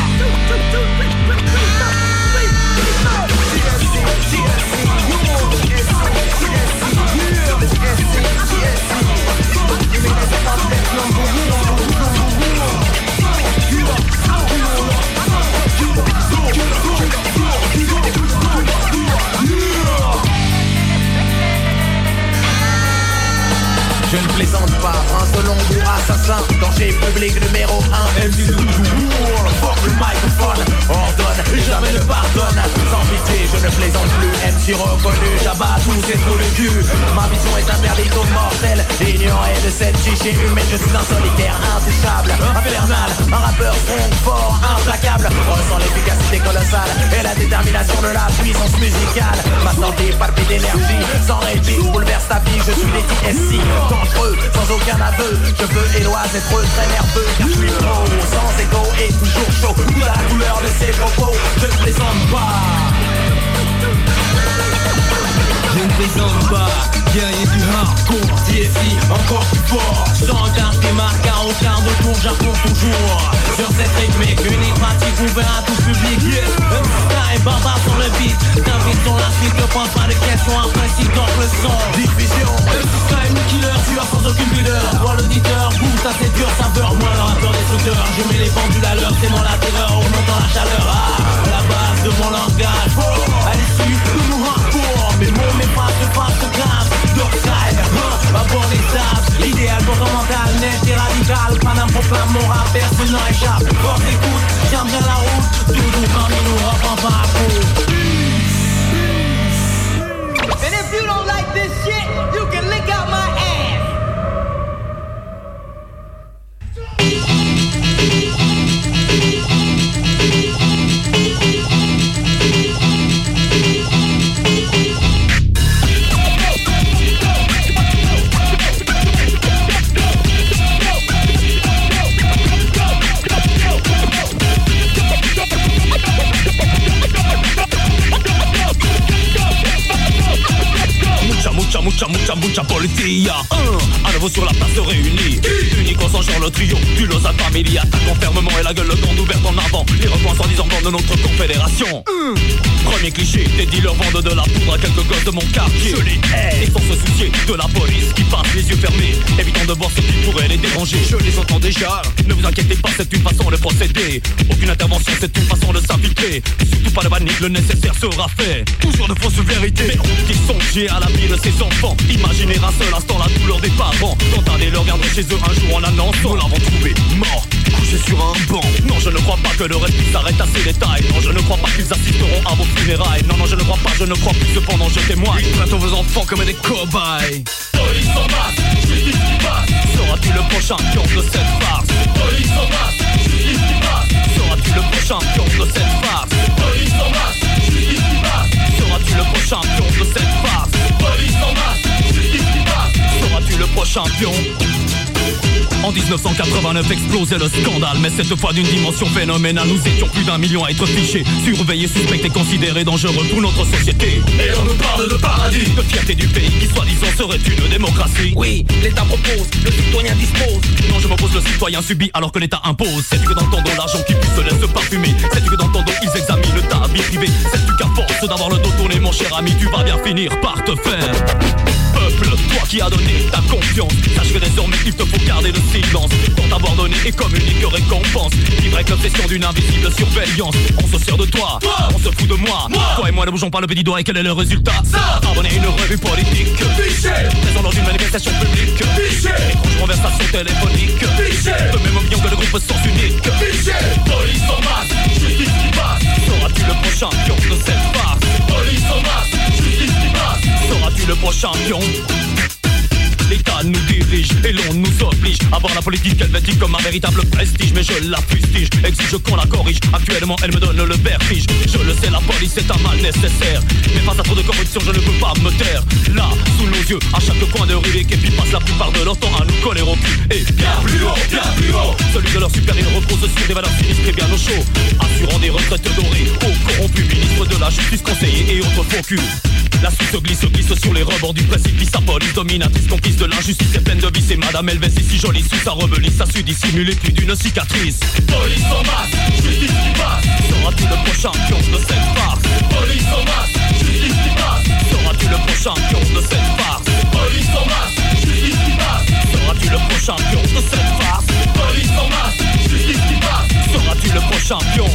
Je ne plaisante pas, un selon goût assassin. Danger public numéro 1 MC toujours Fuck le microphone. Ordonne, jamais ne pardonne. Sans pitié, je ne plaisante plus. MC reconnu, j'abats tous ces trous de cul. Ma vision est interdite aux mortels. Ignoré de cette chiché humaine Je suis un solitaire intouchable. Infernal, un rappeur strong, fort, implacable. Ressent l'efficacité colossale Et la détermination de la puissance musicale. Ma santé palpite d'énergie Sans répit, bouleverse ta vie Je suis les TSC sans aucun aveu. Je veux Éloise être très nerveux Car je suis pro, sans égo et toujours chaud. Où la couleur de ses propos, je ne plaisante Je ne plaisante pas, guerrier du hardcore DSI encore plus fort. Sans garde des marques à aucun retour J'affronte toujours. Sur cette rythmique Unique pratique ouvert à tout public Yes, MC et barbare sur le beat. T'invites sur la suite, ne pense pas de questions Un principe donc le son. Diffusion. MC une killer, tu as sans aucune pudeur. Toi l'auditeur, goûte à cette dure saveur. Moi le rappeur destructeur Je mets les pendules à l'heure, c'est mon la terreur On entend la chaleur, ah, la base de mon langage. À l'issue de mon de face de hein, mental et radical. Pas d'un problème personne n'en échappe. Pas And if you don't like this shit, you can lick out my Mucha, mucha, mucha, Un, à nouveau sur la place réunie Unique sang genre le trio Du Lausanne Family. Attaque enfermement et la gueule grande ouverte en avant. Les recoins sans disant de notre confédération. Premier cliché, des dealers vendent de la poudre à quelques gosses de mon quartier. Je les hais. Et sans se soucier de la police qui passe les yeux fermés Évitant de voir ce qui pourrait les déranger. Je les entends déjà. Ne vous inquiétez pas, c'est une façon de procéder. Aucune intervention, c'est une façon de s'infiltrer Surtout pas de panique, le nécessaire sera fait. Toujours de fausses vérités. Mais on dit songer à la vie de ses enfants Imaginez un seul instant la douleur des parents. Quand un viendrait chez eux un jour en annonçant Nous l'avons trouvé mort, couché sur un banc. Non je ne crois pas que le reste s'arrête à ces détails. Non je ne crois pas qu'ils assisteront à vos funérailles. Non non je ne crois pas, je ne crois plus cependant je témoigne. Ils traitent vos enfants comme des cobayes. Police en masse, justice qui passe. Seras-tu le prochain pion de cette farce? Police en masse, justice qui passe. Seras-tu le prochain pion de cette farce? Police en masse, qui Seras-tu le prochain pion de cette farce? Police en masse, justice qui passe. Seras-tu le prochain pion? En 1989 explosait le scandale Mais cette fois d'une dimension phénoménale Nous étions plus d'un million à être fichés Surveillés, suspectés, considérés dangereux pour notre société. Et on nous parle de paradis De fierté du pays qui soi-disant serait une démocratie. Oui, l'État propose, le citoyen dispose. Non je m'oppose, le citoyen subit alors que l'État impose. Sais-tu que dans dos l'argent qui puisse se laisse parfumer. Sais-tu que dans dos ils examinent ta vie privée. Sais-tu qu'à force d'avoir le dos tourné mon cher ami Tu vas bien finir par te faire qui as donné ta confiance. Sache que désormais il te faut garder le silence. Pour t'avoir donné et comme unique récompense. Vivre avec l'obsession d'une invisible surveillance. On se sert de toi, on se fout de moi. Toi et moi ne bougeons pas le petit doigt et quel est le résultat? Abonner une revue politique. Présent dans une manifestation publique. Étrange conversation téléphonique. Le même opinion que le groupe Sens Unique. Police en masse, justice qui passe. Seras-tu le prochain pion de cette farce? Police en masse, justice qui passe. Seras-tu le prochain pion? L'État nous dirige et l'on nous oblige à voir la politique helvétique comme un véritable prestige. Mais je la fustige, exige qu'on la corrige. Actuellement elle me donne le vertige. Je le sais la police est un mal nécessaire. Mais face à trop de corruption je ne peux pas me taire. Là, sous nos yeux, à chaque coin de rue Les képis passent la plupart de leur temps à nous coller au cul. Et bien plus haut, bien plus haut. Celui de leur supérieur repose sur des valeurs sinistres et bien au chaud. Assurant des retraites dorées aux corrompus ministres de la justice conseillers et autres faux culs la suite se glisse, se glisse sur les rebords du précipice Sa police dominatrice, complice de l'injustice et pleine de vices Et Madame Elves est si jolie sous sa rebellisse A su dissimuler plus d'une cicatrice. Police en masse, justice qui passe Seras-tu le prochain pion de cette farce? Police en masse, justice qui passe Seras-tu le prochain pion de cette farce? Police en masse, justice qui passe Seras-tu le prochain pion de cette farce? Police en masse, justice qui passe Seras-tu le prochain pion?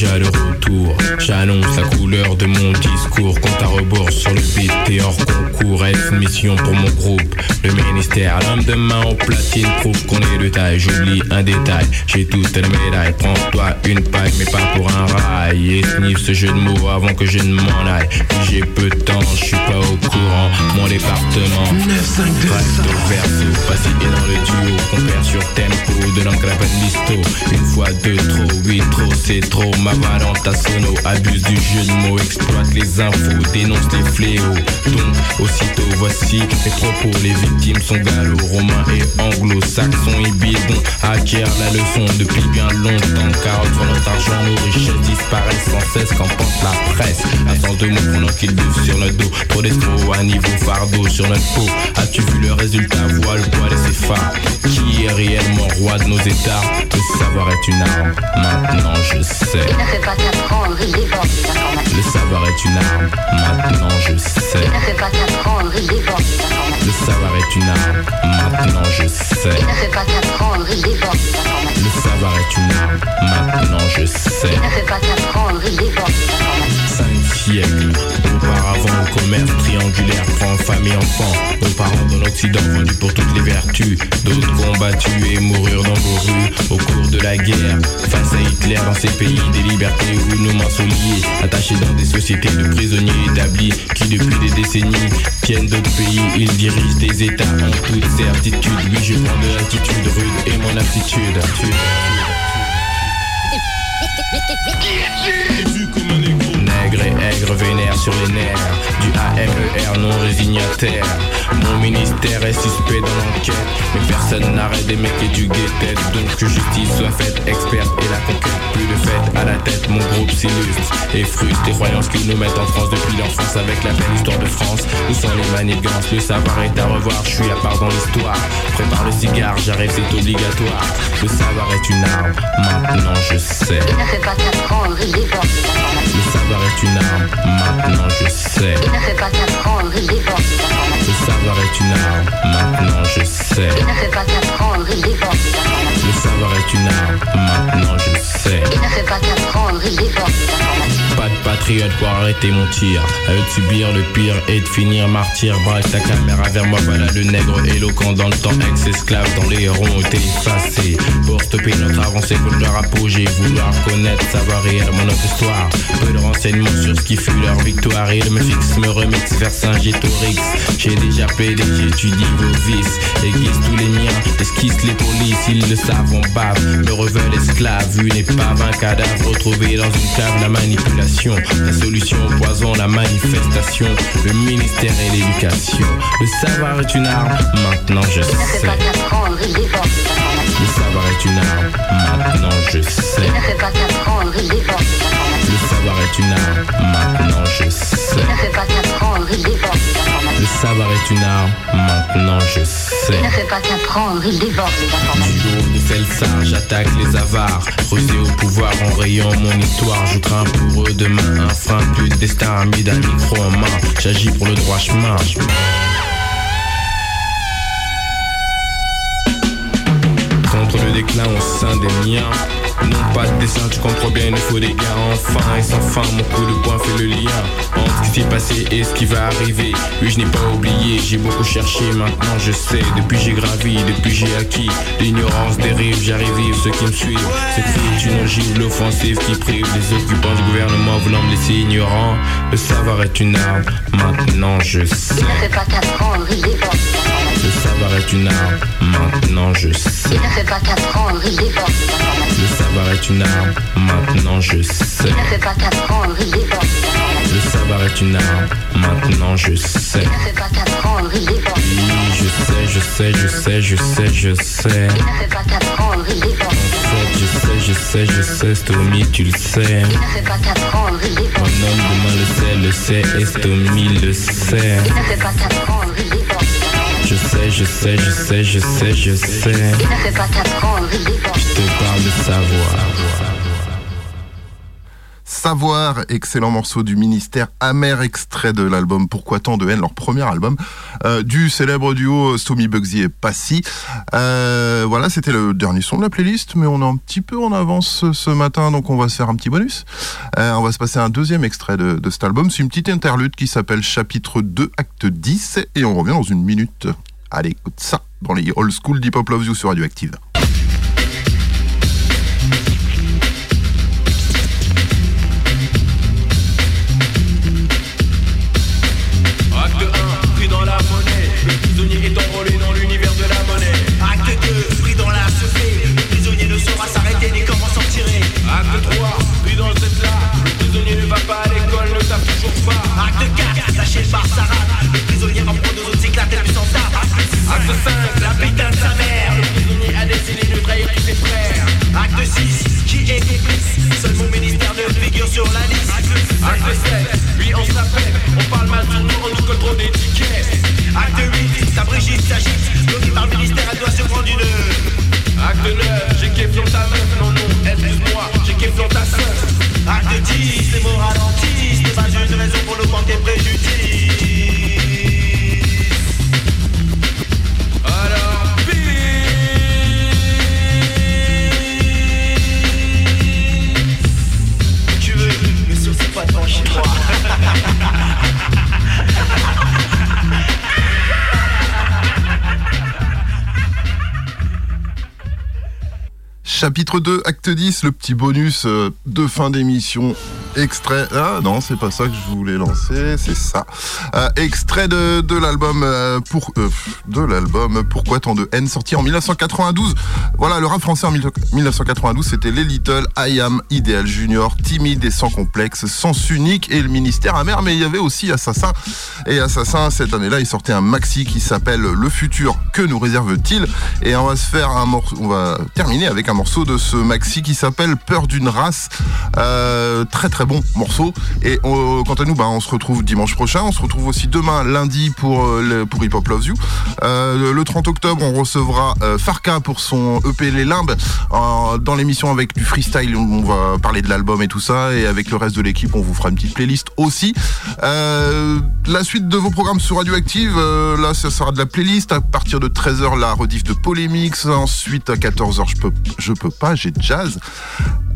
Déjà le retour, j'annonce la couleur de mon discours. Compte à rebours sur le beat et hors concours. F mission pour mon groupe, le ministère L'homme de main au platine. Prouve qu'on est de taille J'oublie un détail, j'ai toutes les médailles. Prends-toi une paille mais pas pour un rail. Et sniff ce jeu de mots avant que je ne m'en aille. Puis j'ai peu de temps, je suis pas au courant. Mon département, bref au verso Passé et dans le duo, compère sur tempo De l'encre listo. Une fois deux trop, oui trop c'est trop. Ma valente à sono, abuse du jeu de mots Exploite les infos, dénonce les fléaux. Donc aussitôt voici mes propos Les victimes sont gallo-romains et anglo-saxons Et bidons acquièrent la leçon depuis bien longtemps. Carotte sur notre argent, nos richesses disparaissent sans cesse Qu'en pense la presse. Absence de mots pendant qu'ils bouffent sur notre dos. Trop d'escrocs à niveau fardeau sur notre peau. As-tu vu le résultat? Voile, poil et ses phares réellement roi de nos états. Le savoir est une arme, maintenant je sais. Il ne fait pas qu'apprendre, il dévore des informations. Le savoir est une arme, maintenant je sais. Il ne fait pas qu'apprendre, il dévore des informations. Le savoir est une arme, maintenant je sais. Il ne fait pas qu'apprendre, il dévore des informations. Le savoir est une arme, maintenant je sais. Il ne fait pas qu'apprendre, il dévore des informations. Auparavant, le commerce triangulaire prend femme et enfants. Nos parents de l'Occident vendus pour toutes les vertus. D'autres combattus et moururent dans vos rues au cours de la guerre. Face à Hitler dans ces pays des libertés où nos mains. Attachés dans des sociétés de prisonniers établis qui depuis des décennies tiennent d'autres pays. Ils dirigent des états en toute certitude. Oui, je prends de l'attitude rude et mon aptitude. Nègre et aigre vénère sur les nerfs Du AMER non résignataire. Mon ministère est suspect dans l'enquête Mais personne n'arrête des mecs et du guet-tête. Donc que justice soit faite experte et la conquête plus de fête À la tête. Mon groupe s'illustre Et frustre les croyances qu'ils nous mettent en France depuis l'enfance Avec la belle histoire de France. Où sont les manigances? Le savoir est à revoir Je suis à part dans l'histoire. Prépare le cigare j'arrive c'est obligatoire. Le savoir est une arme Maintenant je sais. Le savoir est une arme, maintenant je sais. Il ne fait pas qu'apprendre, il dévore des informations. Le savoir est une arme, maintenant je sais. Il ne fait pas qu'apprendre, il dévore des informations. Le savoir est une arme, maintenant je sais. Il ne fait pas qu'apprendre, il dévore des informations. Pas de patriote pour arrêter mon tir. À eux de subir le pire et de finir martyr. Braque ta caméra vers moi, voilà le nègre éloquent dans le temps. Ex-esclave dans les ronds ont été effacés. Pour stopper notre avancée, faut leur apogée. Vouloir connaître, savoir réellement notre histoire. Peu de renseignements sur ce qui fut leur victoire. Ils me fixent, me remixent vers Saint-Gétorix. J'ai déjà plaidé, j'étudie vos vices. Aiguise tous les miens, esquisse les polices. Ils le savent, on bave. Me reveulent esclave, une épave, un cadavre retrouvé dans une cave. La manipulation, la solution au poison, la manifestation. Le ministère et l'éducation. Le savoir est une arme, maintenant je sais. Le savoir est une arme, maintenant je sais. Le savoir est une arme, maintenant je Il sais. ne fait pas dévore informations. Le savoir est une arme, maintenant je Il sais. ne fait pas qu'apprendre, il dévore des informations. Du Felsa, j'attaque les avares. Rusé au pouvoir en rayant mon histoire. Je crains pour eux demain un frein, plus de destin ami d'un micro en main. J'agis pour le droit chemin. Contre le déclin au sein des miens. Non pas de dessin, tu comprends bien, il nous faut des gars enfin et sans fin. Mon coup de poing fait le lien entre ce qui s'est passé et ce qui va arriver. Oui, je n'ai pas oublié, j'ai beaucoup cherché, maintenant je sais. Depuis j'ai gravi, depuis j'ai acquis. L'ignorance dérive, j'arrive vivre ceux qui me suivent. Ce cri est une ogive, l'offensive qui prive les occupants du gouvernement voulant me laisser ignorant. Le savoir est une arme, maintenant je sais. Le savoir est une arme, maintenant je sais. Il ne fait pas qu'apprendre, il dévore des informations. Le savoir est une arme, maintenant je sais. Le savoir est une arme, maintenant je sais. Oui, je sais, je sais, je sais, je sais, je sais. Je sais, je sais, je sais, Stomy, tu le sais. Il ne fait pas qu'apprendre, il dévore Mon homme demain le sait, le sait, et Stomy le sait. Je sais, je sais, je sais, je sais, je sais. Il ne fait pas qu'apprendre, il dévore Je te parle de savoir. Savoir, excellent morceau du ministère, amer extrait de l'album Pourquoi tant de haine, leur premier album, euh, du célèbre duo Stomy Bugsy et Passy. Euh, voilà, c'était le dernier son de la playlist, mais on est un petit peu en avance ce matin, donc on va se faire un petit bonus. Euh, on va se passer un deuxième extrait de, de cet album, c'est une petite interlude qui s'appelle Chapitre 2, Acte 10, et on revient dans une minute. Allez, écoute ça, dans les old school d'Hip Hop Love You sur Radioactive. 4, lâché par Sarah. Le prisonnier en prend deux autres éclate et puis s'en tape. Acte 5, La putain de sa mère. le prisonnier a décidé de trahir tous ses frères. Acte 6, qui est complice Seul mon ministère ne figure sur la liste. Acte 7, lui on s'appelle. On parle mal sur nous, on nous colle trop d'étiquettes. Acte 8, sa Brigitte s'agite. Bloquée par le ministère, elle doit se prendre une. Acte 9, j'ai qu'efflon ta meuf, non non, excuse-moi, j'ai qu'efflon ta sœur. Acte 10, les mots une raison pour nous manquer préjudice. Chapitre 2, acte 10, le petit bonus euh, de fin d'émission. Extrait. Ah non, c'est pas ça que je voulais lancer, c'est ça. Euh, extrait de, l'album euh, pour Pourquoi tant de haine sorti en 1992. Voilà, le rap français en 1992, c'était les Little, I Am, Ideal Junior, timide et sans complexe, sens unique et le ministère amer. Mais il y avait aussi Assassin. Et Assassin, cette année-là, il sortait un maxi qui s'appelle Le futur, que nous réserve-t-il? Et on va se faire un morceau, on va terminer avec un morceau de ce maxi qui s'appelle Peur d'une race. Euh, très très bon morceau. Et on- quant à nous, bah, on se retrouve dimanche prochain. On se retrouve aussi demain, lundi, pour, euh, pour Hip Hop Loves You. Euh, le 30 octobre, on recevra euh, Farka pour son EP Les Limbes. Euh, dans l'émission avec du freestyle, on va parler de l'album et tout ça. Et avec le reste de l'équipe, on vous fera une petite playlist aussi. Euh, la suite de vos programmes sur Radioactive, euh, là, ça sera de la playlist. À partir de 13h, la rediff de Polémix. Ensuite, à 14h, je peux, je peux pas, j'ai jazz.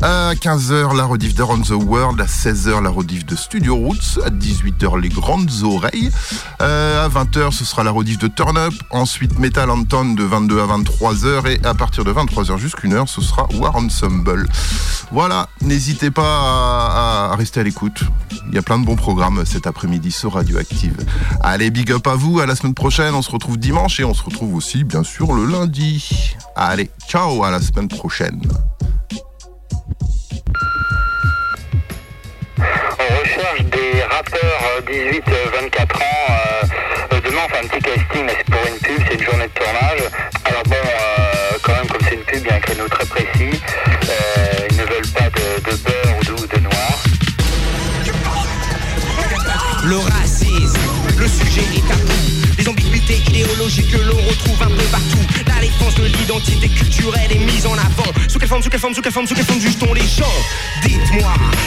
À 15h, la rediff de On the World. À 16h, la rediff de Studio Roots. À 18h, les grandes oreilles. Euh, à 20h, ce sera la rediff de Turn Up. Ensuite, Metal Anton de 22 à 23h. Et à partir de 23h jusqu'une heure, ce sera War Ensemble. Voilà, n'hésitez pas à, à rester à l'écoute. Il y a plein de bons programmes cet après-midi sur Radioactive. Allez, big up à vous. À la semaine prochaine. On se retrouve dimanche et on se retrouve aussi, bien sûr, le lundi. Allez, ciao, à la semaine prochaine. On recherche des rappeurs 18-24 ans. Euh, euh, demain, on fait un petit casting, mais c'est pour une pub, c'est une journée de tournage. Alors bon, euh, quand même, comme c'est une pub, il y a un créneau très précis. L'identité culturelle est mise en avant. Sous quelle forme, sous quelle forme, sous quelle forme, sous quelle forme juge-t-on les gens?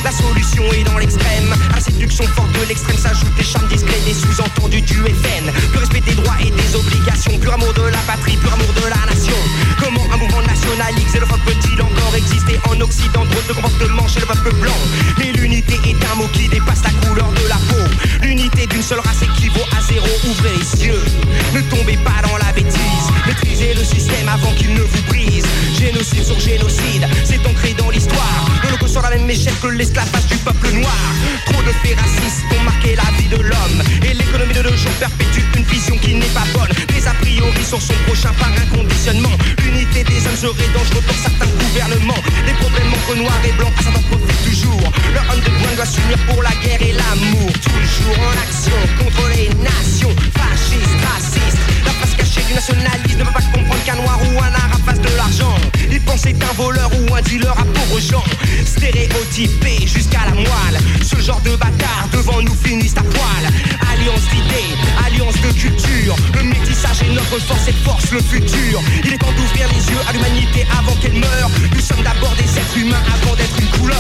La solution est dans l'extrême. À séduction forte de l'extrême s'ajoutent les charmes discrets des sous-entendus du FN. Plus respect des droits et des obligations, plus amour de la patrie, plus amour de la nation. Comment un mouvement nationaliste xénophobe peut-il encore exister en Occident? Trop de comportements chez le peuple blanc. Mais l'unité est un mot qui dépasse la couleur de la peau. L'unité d'une seule race équivaut à zéro. Ouvrez les yeux, ne tombez pas dans la bêtise. Maîtrisez le système avant qu'il ne vous brise. Génocide sur génocide, c'est ancré dans l'histoire. Le sur la même échelle que l'esclavage du peuple noir. Trop de faits racistes ont marqué la vie de l'homme. Et l'économie de nos jours perpétue une vision qui n'est pas bonne. Des a priori sur son prochain par un conditionnement. L'unité des hommes serait dangereux pour certains gouvernements. Les problèmes entre noir et blanc, à certains profitent toujours. Leur underground doit s'unir pour la guerre et l'amour. Toujours en action contre les nations fascistes, racistes. La face cachée du nationalisme ne peut pas comprendre qu'un noir ou un arabe fasse de l'argent. Il pense être un voleur ou un dealer à pauvres gens. Stéréotypé jusqu'à la moelle. Ce genre de bâtard devant nous finissent à poil. Alliance d'idées, alliance de culture. Le métissage est notre force et force le futur. Il est temps d'ouvrir les yeux à l'humanité avant qu'elle meure. Nous sommes d'abord des êtres humains avant d'être une couleur.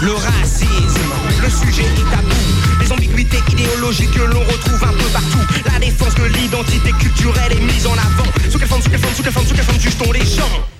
Le racisme, le sujet est tabou. Les ambiguïtés idéologiques que l'on retrouve un peu partout. La défense de l'identité culturelle est mise en avant. Sous quelle forme, sous quelle forme, sous quelle forme, sous quelle forme juge-t-on les gens?